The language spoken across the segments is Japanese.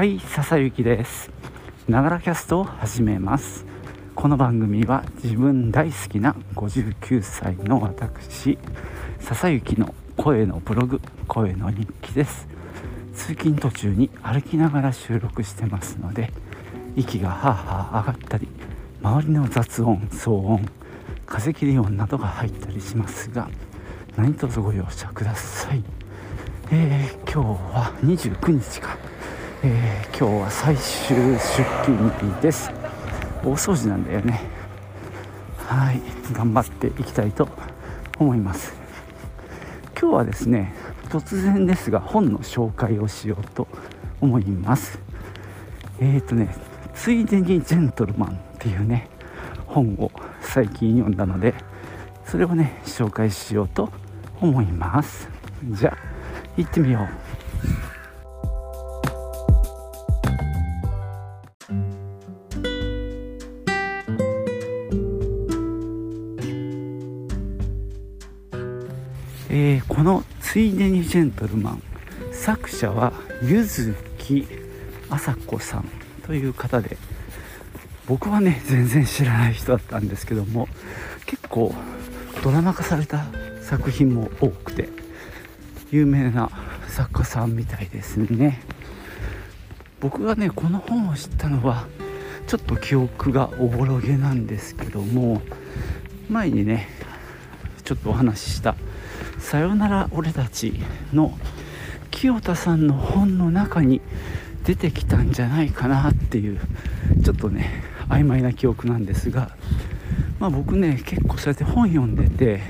はい笹雪です。ながらキャストを始めます。この番組は自分大好きな59歳の私笹雪の声のブログ声の日記です。通勤途中に歩きながら収録してますので息がハーハー上がったり周りの雑音騒音風切り音などが入ったりしますが何卒ご容赦ください、えー、今日は29日か、えー、今日は最終出勤日です。大掃除なんだよね。はい頑張っていきたいと思います。今日はですね突然ですが本の紹介をしようと思います。えっ、ー、とねついでにジェントルマンっていうね本を最近読んだのでそれをね紹介しようと思います。じゃあ行ってみよう。ついでにジェントルマン」作者は柚木麻子さんという方で僕はね全然知らない人だったんですけども結構ドラマ化された作品も多くて有名な作家さんみたいですね。僕がねこの本を知ったのはちょっと記憶がおぼろげなんですけども前にねちょっとお話しした「さよなら俺たち」の清田さんの本の中に出てきたんじゃないかなっていうちょっとね曖昧な記憶なんですが、まあ、僕ね結構そうやって本読んでて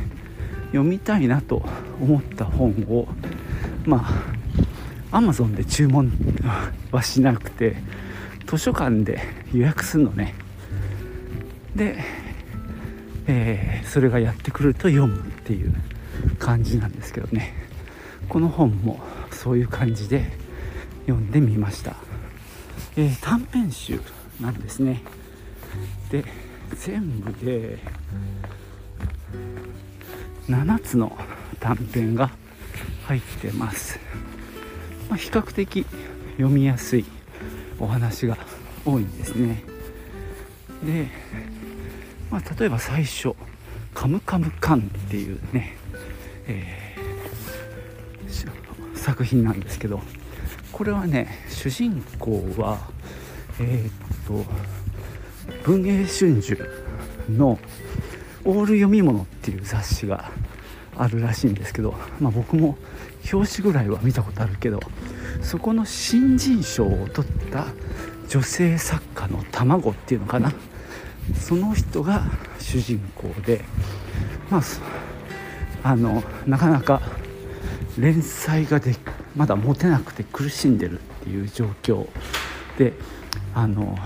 読みたいなと思った本をまあアマゾンで注文はしなくて図書館で予約するのね。で、えー、それがやってくると読むっていう。感じなんですけどね。この本もそういう感じで読んでみました、えー、短編集なんですね。で全部で7つの短編が入ってます、まあ、比較的読みやすいお話が多いんですね。で、まあ、例えば最初「カムカムカン」っていうね、えー、作品なんですけどこれはね主人公はえー、っと文藝春秋の「オール読み物」っていう雑誌があるらしいんですけど、まあ、僕も表紙ぐらいは見たことあるけどそこの新人賞を取った女性作家の卵っていうのかな。その人が主人公でまああのなかなか連載がでまだ持てなくて苦しんでるっていう状況であの、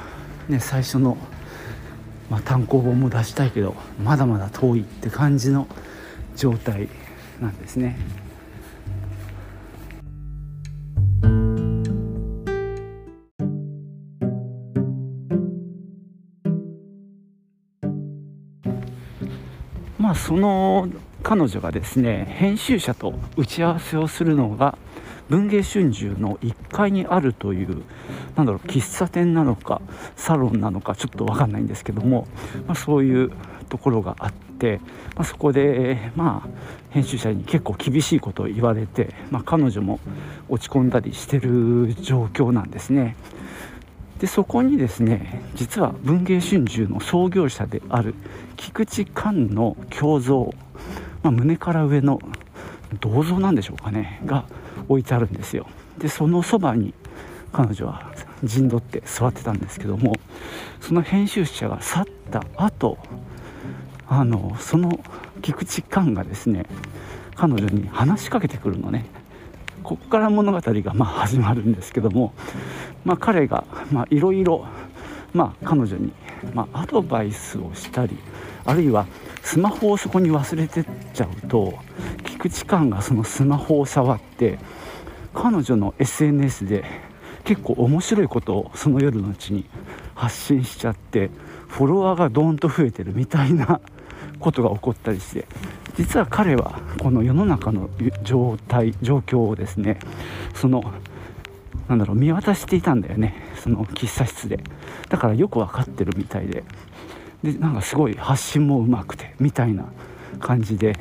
ね、最初のまあ、単行本も出したいけどまだまだ遠いって感じの状態なんですね。まあその彼女がですね編集者と打ち合わせをするのが文藝春秋の1階にあるというなんだろう喫茶店なのかサロンなのかちょっと分かんないんですけども、まあ、そういうところがあって、まあ、そこで、まあ、編集者に結構厳しいことを言われて、まあ、彼女も落ち込んだりしてる状況なんですね。でそこにですね実は文藝春秋の創業者である菊池寛の胸像、まあ、胸から上の銅像なんでしょうかねが置いてあるんですよ。でそのそばに彼女は陣取って座ってたんですけどもその編集者が去った後あのその菊池寛がですね彼女に話しかけてくるのね。ここから物語がまあ始まるんですけども、まあ、彼がいろいろ彼女にまアドバイスをしたりあるいはスマホをそこに忘れてっちゃうと菊池寛がそのスマホを触って彼女の SNS で結構面白いことをその夜のうちに発信しちゃってフォロワーがドーンと増えてるみたいなことが起こったりして実は彼はこの世の中の状態状況をですねそのなんだろう見渡していたんだよね。その喫茶室で。だからよく分かってるみたいで。でなんかすごい発信もうまくてみたいな感じで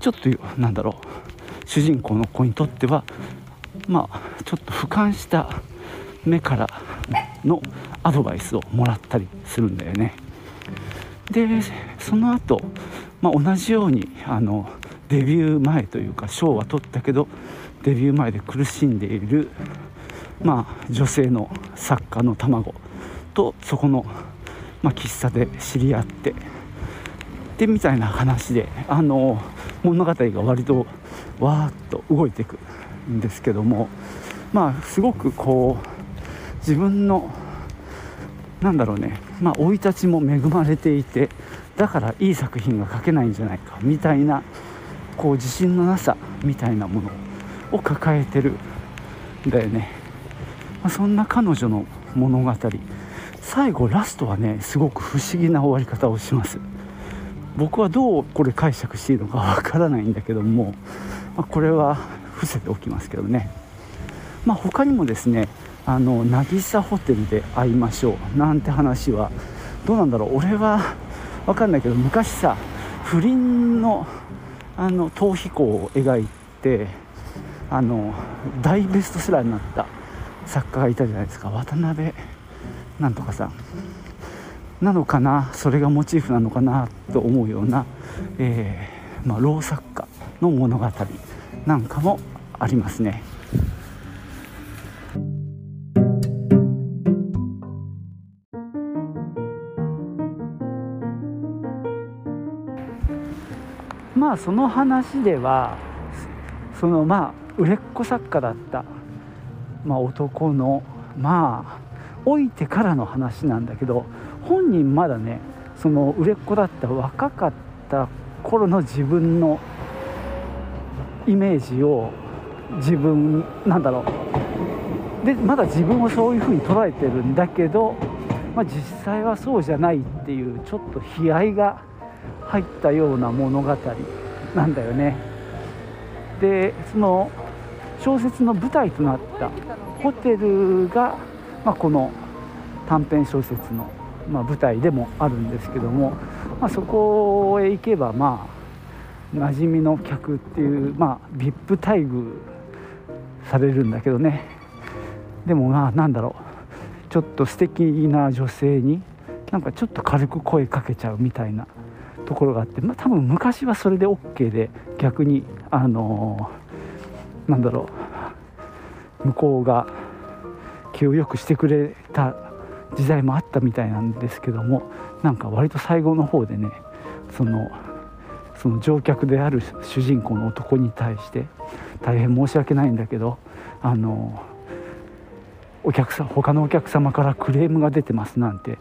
ちょっとなんだろう主人公の子にとってはまあちょっと俯瞰した目からのアドバイスをもらったりするんだよね。でその後、まあ、同じようにあのデビュー前というか賞は取ったけどデビュー前で苦しんでいる、まあ、女性の作家の卵とそこの、まあ、喫茶で知り合ってでみたいな話であの物語が割とわーっと動いていくんですけどもまあすごくこう自分のなんだろうねまあ生い立ちも恵まれていてだからいい作品が書けないんじゃないかみたいなこう自信のなさみたいなものを抱えてるんだよね、まあ、そんな彼女の物語。最後ラストはねすごく不思議な終わり方をします。僕はどうこれ解釈していいのかわからないんだけども、まあ、これは伏せておきますけどね。まあ他にもですねあの渚ホテルで会いましょう。なんて話はどうなんだろう。俺は分かんないけど昔さ不倫のあの逃避行を描いてあの大ベストセラーになった作家がいたじゃないですか。渡辺なんとかさんなのかなそれがモチーフなのかなと思うような、えー、まあ、老作家の物語なんかもありますね。まあその話ではそのまあ売れっ子作家だった、まあ、男のまあ老いてからの話なんだけど本人まだねその売れっ子だった若かった頃の自分のイメージを自分なんだろうでまだ自分をそういうふうに捉えてるんだけど、まあ、実際はそうじゃないっていうちょっと悲哀が入ったような物語なんだよね。でその小説の舞台となったホテルが、まあ、この短編小説の、まあ、舞台でもあるんですけども、まあ、そこへ行けばまあ馴染みの客っていう、まあ、VIP 待遇されるんだけどね。でもまあなんだろう。ちょっと素敵な女性になんかちょっと軽く声かけちゃうみたいなところがあって、まあ、多分昔はそれで OK で逆にあのー、なんだろう。向こうが気をよくしてくれた時代もあったみたいなんですけどもなんか割と最後の方でねそのその乗客である主人公の男に対して大変申し訳ないんだけどあのお客さん他のお客様からクレームが出てますなんて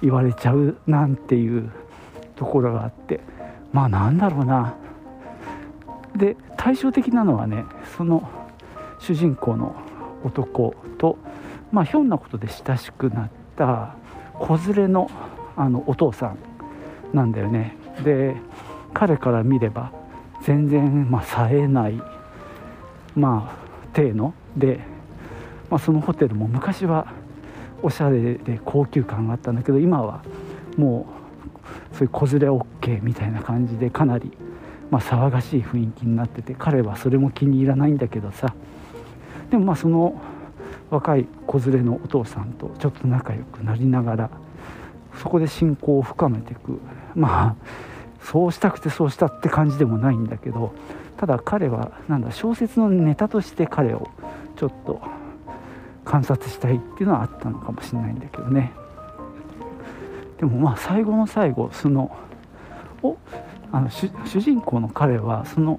言われちゃうなんていうところがあってまあなんだろうな。で対照的なのはねその主人公の男と、まあ、ひょんなことで親しくなった子連れのあのお父さんなんだよね。で彼から見れば全然、まあ、冴えないまあ体の。で、まあ、そのホテルも昔はおしゃれで高級感があったんだけど今はもうそういう子連れ OK みたいな感じでかなり、まあ、騒がしい雰囲気になってて彼はそれも気に入らないんだけどさ。でもまあその若い子連れのお父さんとちょっと仲良くなりながらそこで親交を深めていくまあそうしたくてそうしたって感じでもないんだけどただ彼はなんだ小説のネタとして彼をちょっと観察したいっていうのはあったのかもしれないんだけどね。でもまあ最後の最後そのおあの主人公の彼はその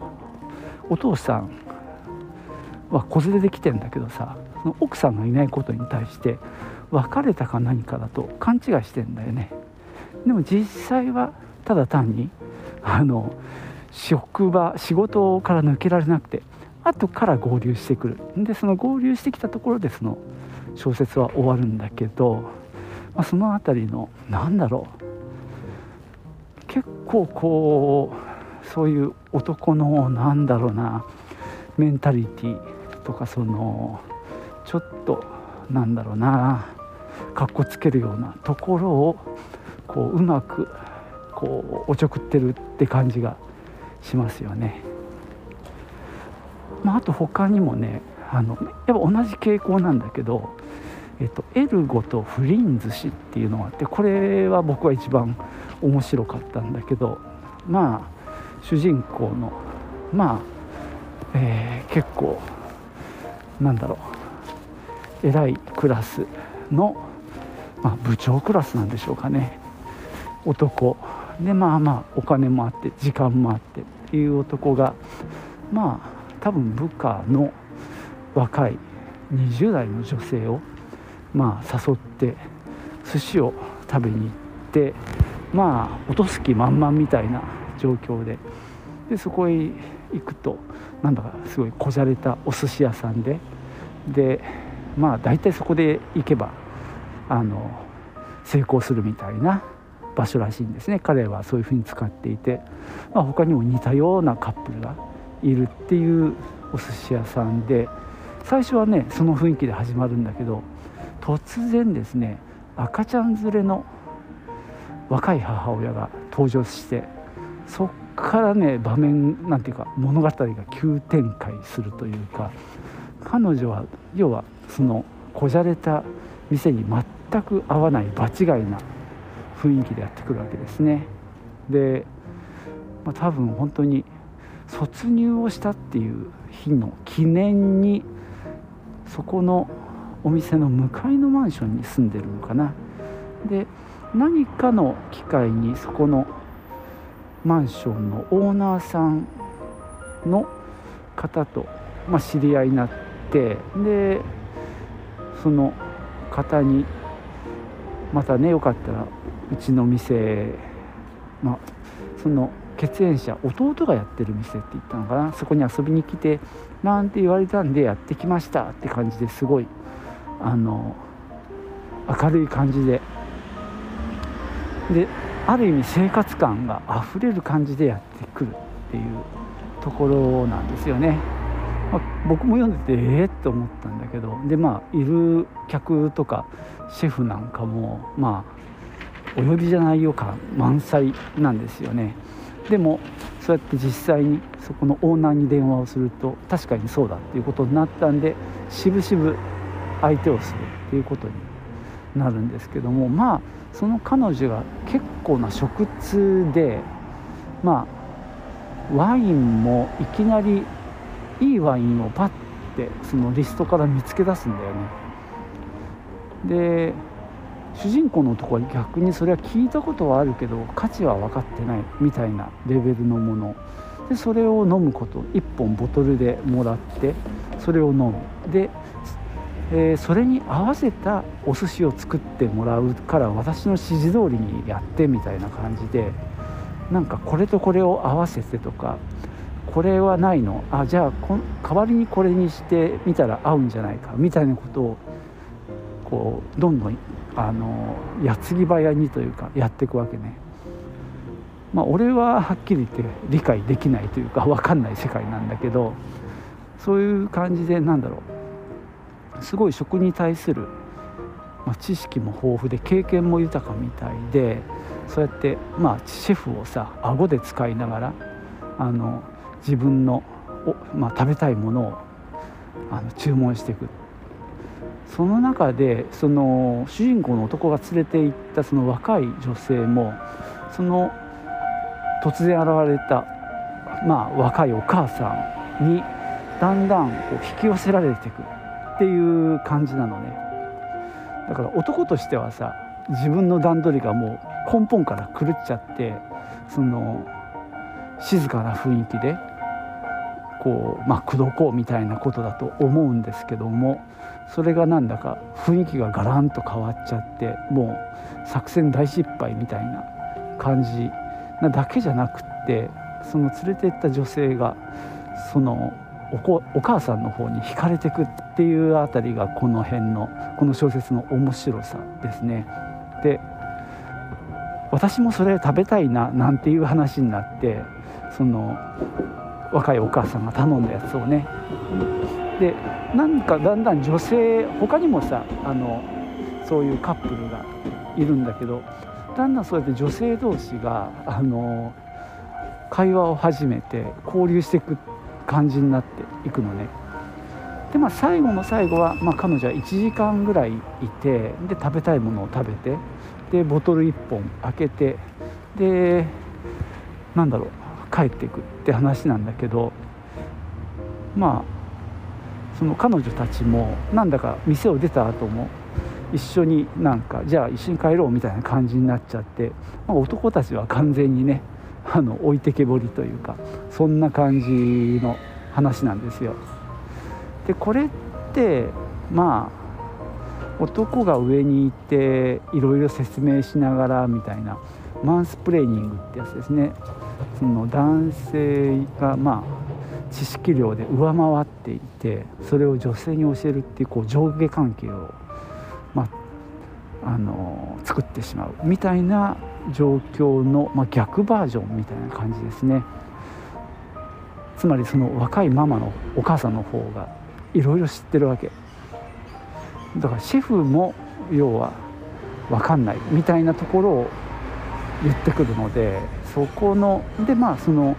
お父さんは子連れで来てんだけどさその奥さんがいないことに対して別れたか何かだと勘違いしてんだよね。でも実際はただ単に あの職場仕事から抜けられなくて後から合流してくる。でその合流してきたところでその小説は終わるんだけどまあ、その辺りのなんだろう。結構こうそういう男のなんだろうなメンタリティとかそのとなんだろうなかっこつけるようなところをこううまくこうおちょくってるって感じがしますよね。まあ、あと他にもねあのやっぱ同じ傾向なんだけど、えっと、エルゴとフリンズ氏っていうのがあってこれは僕は一番面白かったんだけどまあ主人公のまあ、えー、結構なんだろう偉いクラスの、まあ、部長クラスなんでしょうかね。男。でまあまあお金もあって時間もあってっていう男がまあ多分部下の若い20代の女性をまあ誘って寿司を食べに行ってまあ落とす気満々みたいな状況ででそこへ行くとなんだかすごいこじゃれたお寿司屋さんででまあ大体そこで行けばあの成功するみたいな場所らしいんですね。彼はそういうふうに使っていて、まあ、他にも似たようなカップルがいるっていうお寿司屋さんで最初はねその雰囲気で始まるんだけど突然ですね赤ちゃん連れの若い母親が登場してそっからね場面なんていうか物語が急展開するというか彼女は要はそのこじゃれた店に全く合わない場違いな雰囲気でやってくるわけですね。で、まあ、多分本当に卒入をしたっていう日の記念にそこのお店の向かいのマンションに住んでるのかなで何かの機会にそこのマンションのオーナーさんの方と、まあ、知り合いになってでその方にまたねよかったらうちの店まあその血縁者弟がやってる店って言ったのかなそこに遊びに来てなんて言われたんでやってきましたって感じですごいあの明るい感じでである意味生活感があふれる感じでやってくるっていうところなんですよね。まあ、僕も読んでてええー、と思ったんだけどでまあいる客とかシェフなんかもまあお呼びじゃないよ感満載なんですよね。でもそうやって実際にそこのオーナーに電話をすると確かにそうだっていうことになったんでしぶしぶ相手をするっていうことになるんですけどもまあその彼女が結構な食通でまあワインもいきなりいいワインをパッてそのリストから見つけ出すんだよね。で主人公の男は逆にそれは聞いたことはあるけど価値は分かってないみたいなレベルのもの。でそれを飲むこと。1本ボトルでもらってそれを飲むでえー、それに合わせたお寿司を作ってもらうから私の指示通りにやってみたいな感じでなんかこれとこれを合わせてとかこれはないの？あじゃあ代わりにこれにしてみたら合うんじゃないかみたいなことをこうどんどんあの矢継ぎ早にというかやっていくわけね。まあ、俺ははっきり言って理解できないというか分かんない世界なんだけどそういう感じでなんだろうすごい食に対する、まあ、知識も豊富で経験も豊かみたいでそうやって、まあ、シェフをさ顎で使いながらあの自分のおまあ、食べたいものをあの注文していく。その中でその主人公の男が連れて行ったその若い女性もその突然現れた、まあ、若いお母さんにだんだんこう引き寄せられていく。っていう感じなのね。だから男としてはさ自分の段取りがもう根本から狂っちゃってその静かな雰囲気でこうまあ口説こうみたいなことだと思うんですけどもそれがなんだか雰囲気がガランと変わっちゃってもう作戦大失敗みたいな感じなだけじゃなくってその連れてった女性がそのおお母さんの方に惹かれてくっていうあたりがこの辺のこの小説の面白さですね。で私もそれ食べたいななんていう話になってその若いお母さんが頼んだやつをね。でなんかだんだん女性他にもさあのそういうカップルがいるんだけどだんだんそうやって女性同士があの会話を始めて交流していく感じになっていくのね。でまあ最後の最後は、まあ、彼女は1時間ぐらいいてで食べたいものを食べてでボトル1本開けてでなんだろう。帰っていくって話なんだけどまあその彼女たちもなんだか店を出た後も一緒になんかじゃあ一緒に帰ろうみたいな感じになっちゃって、まあ、男たちは完全にねあの置いてけぼりというかそんな感じの話なんですよ。でこれってまあ男が上にいていろいろ説明しながらみたいなマンスプレーニングってやつですねその男性がまあ知識量で上回っていてそれを女性に教えるっていうこう上下関係を、まあ、あの作ってしまうみたいな状況の、まあ、逆バージョンみたいな感じですね。つまりその若いママのお母さんの方がいろいろ知ってるわけ。だからシェフも要は分かんないみたいなところを言ってくるのでそこのでまあその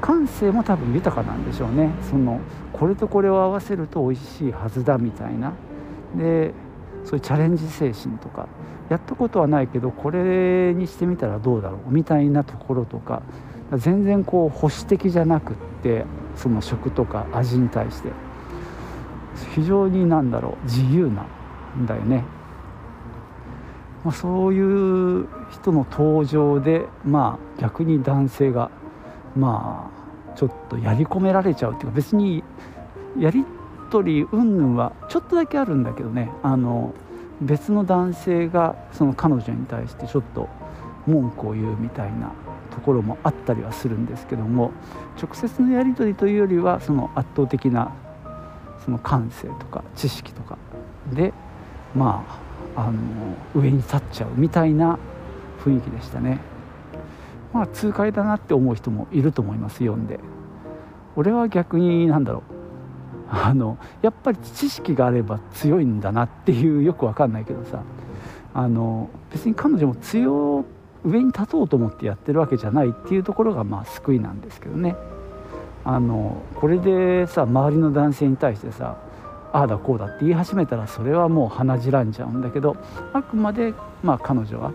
感性も多分豊かなんでしょうね。そのこれとこれを合わせると美味しいはずだみたいな。でそういうチャレンジ精神とかやったことはないけどこれにしてみたらどうだろうみたいなところとか全然こう保守的じゃなくってその食とか味に対して。非常になんだろう自由なんだよね。まあ、そういう人の登場で、まあ、逆に男性がまあちょっとやり込められちゃうっていうか別にやり取り云々はちょっとだけあるんだけどね。あの別の男性がその彼女に対してちょっと文句を言うみたいなところもあったりはするんですけども直接のやり取りというよりはその圧倒的なその感性とか知識とかでまああの上に立っちゃうみたいな雰囲気でしたね。まあ痛快だなって思う人もいると思います読んで。俺は逆になんだろう。あのやっぱり知識があれば強いんだなっていうよくわかんないけどさ。あの別に彼女も強上に立とうと思ってやってるわけじゃないっていうところがまあ救いなんですけどね。あのこれでさ周りの男性に対してさああだこうだって言い始めたらそれはもう鼻じらんじゃうんだけどあくまでまあ彼女は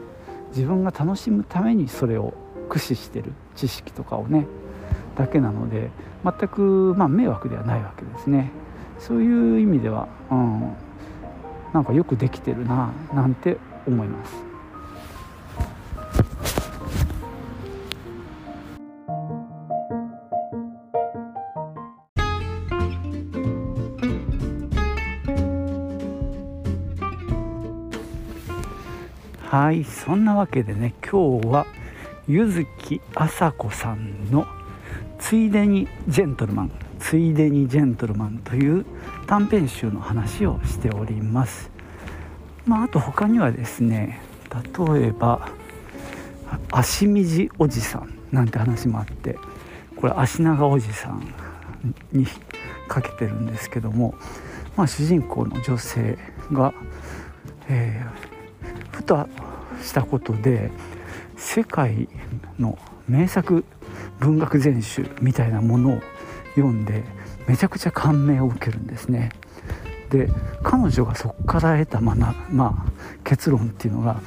自分が楽しむためにそれを駆使してる知識とかをねだけなので全くまあ迷惑ではないわけですねそういう意味では、うん、なんかよくできてるななんて思います。はいそんなわけでね今日は柚木麻子さんの「ついでにジェントルマン」「ついでにジェントルマン」という短編集の話をしております。まああと他にはですね例えば「足短おじさん」なんて話もあってこれ足長おじさんにかけてるんですけども、まあ、主人公の女性が、え、ふとしたことで世界の名作文学全集みたいなものを読んでめちゃくちゃ感銘を受けるんですね。で彼女がそこから得たまな、まあ、結論っていうのが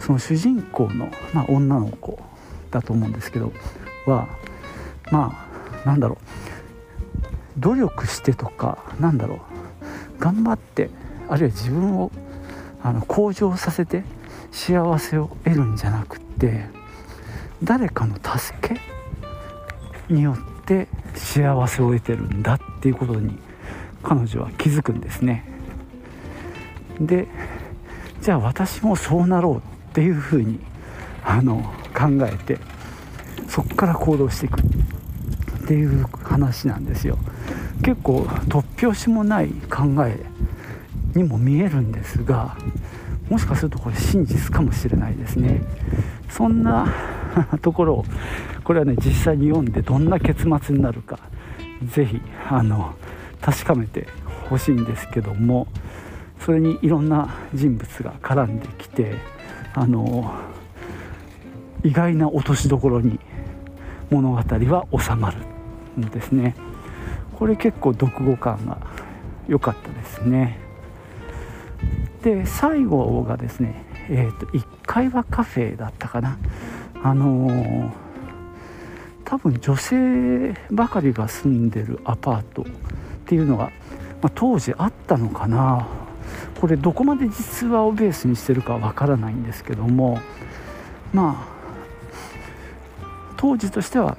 その主人公の、まあ、女の子だと思うんですけどはまあなんだろう努力してとかなんだろう頑張ってあるいは自分をあの向上させて幸せを得るんじゃなくって誰かの助けによって幸せを得てるんだっていうことに彼女は気づくんですね。でじゃあ私もそうなろうっていうふうにあの考えてそこから行動していくっていう話なんですよ。結構突拍子もない考えにも見えるんですがもしかするとこれ真実かもしれないですね。そんな ところをこれはね実際に読んでどんな結末になるか是非あの確かめてほしいんですけどもそれにいろんな人物が絡んできてあの意外な落としどころに物語は収まるんですね。これ結構読後感が良かったですね。で最後がですねえーと、1階はカフェだったかな。あのー、多分女性ばかりが住んでるアパートっていうのが、まあ、当時あったのかな。これどこまで実話をベースにしてるかわからないんですけどもまあ当時としては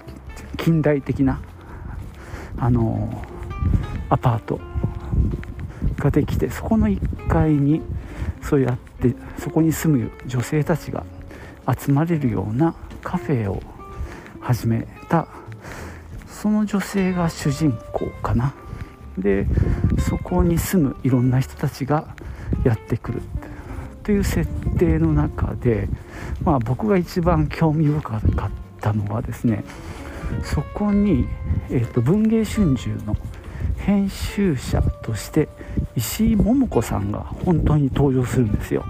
近代的なあのアパートができてそこの1階にそうやってそこに住む女性たちが集まれるようなカフェを始めた。その女性が主人公かな。でそこに住むいろんな人たちがやってくる。という設定の中で、まあ、僕が一番興味深かったのはですねそこに、えーと、文藝春秋の編集者として石井桃子さんが本当に登場するんですよ。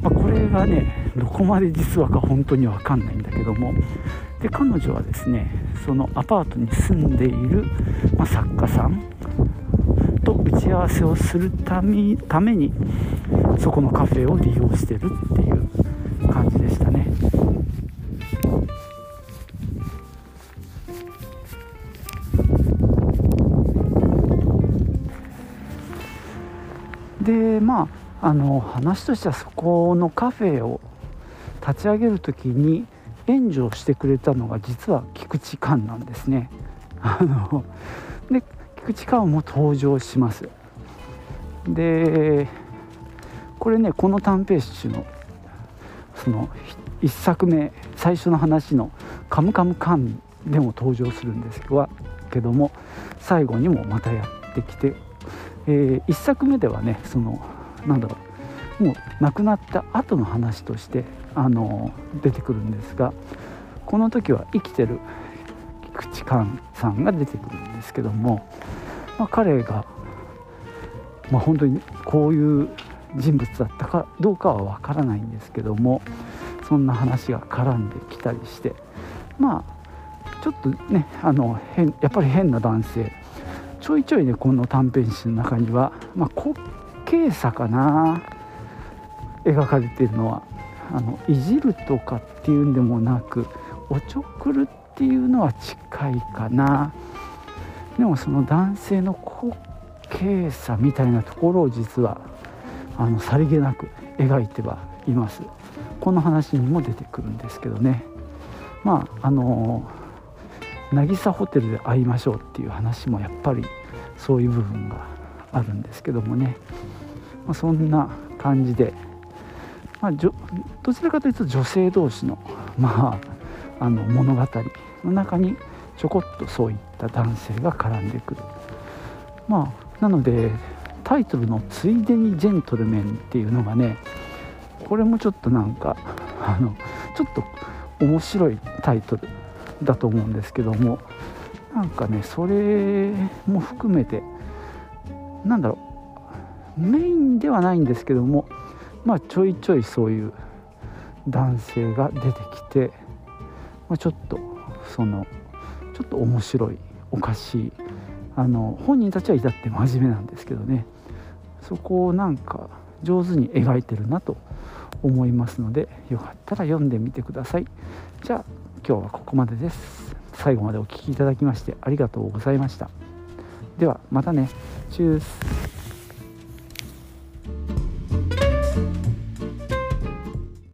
まあ、これがねどこまで実話か本当に分かんないんだけどもで彼女はですねそのアパートに住んでいる、まあ、作家さんと打ち合わせをするためためにそこのカフェを利用してるっていう感じでしたまああの話としてはそこのカフェを立ち上げる時に援助をしてくれたのが実は菊池寛なんですね。あので菊池寛も登場します。でこれねこの短編集のその1作目最初の話の「カムカムカン」でも登場するんですけども最後にもまたやってきてえー、1作目ではねそのなんだろう。もう亡くなった後の話としてあの出てくるんですがこの時は生きてる菊池寛さんが出てくるんですけども、まあ、彼が、まあ、本当にこういう人物だったかどうかはわからないんですけどもそんな話が絡んできたりしてまあちょっとねあの変やっぱり変な男性。ちょいちょいねこの短編集の中には、まあ、滑稽さかな。描かれてるのはあのいじるとかっていうんでもなくおちょくるっていうのは近いかな。でもその男性の滑稽さみたいなところを実はあのさりげなく描いてはいます。この話にも出てくるんですけどね。まああの渚ホテルで会いましょうっていう話もやっぱりそういう部分があるんですけどもね、まあ、そんな感じで、まあ、どちらかというと女性同士の,、まあ、あの物語の中にちょこっとそういった男性が絡んでくる。まあ、なのでタイトルの「ついでにジェントルメン」っていうのがねこれもちょっとなんかあのちょっと面白いタイトルだと思うんですけどもなんかねそれも含めてなんだろうメインではないんですけどもまあちょいちょいそういう男性が出てきて、まあ、ちょっとそのちょっと面白いおかしいあの本人たちは至って真面目なんですけどね。そこをなんか上手に描いてるなと思いますのでよかったら読んでみてください。じゃあ今日はここまでです。最後までお聴きいただきましてありがとうございました。ではまたね。チュース。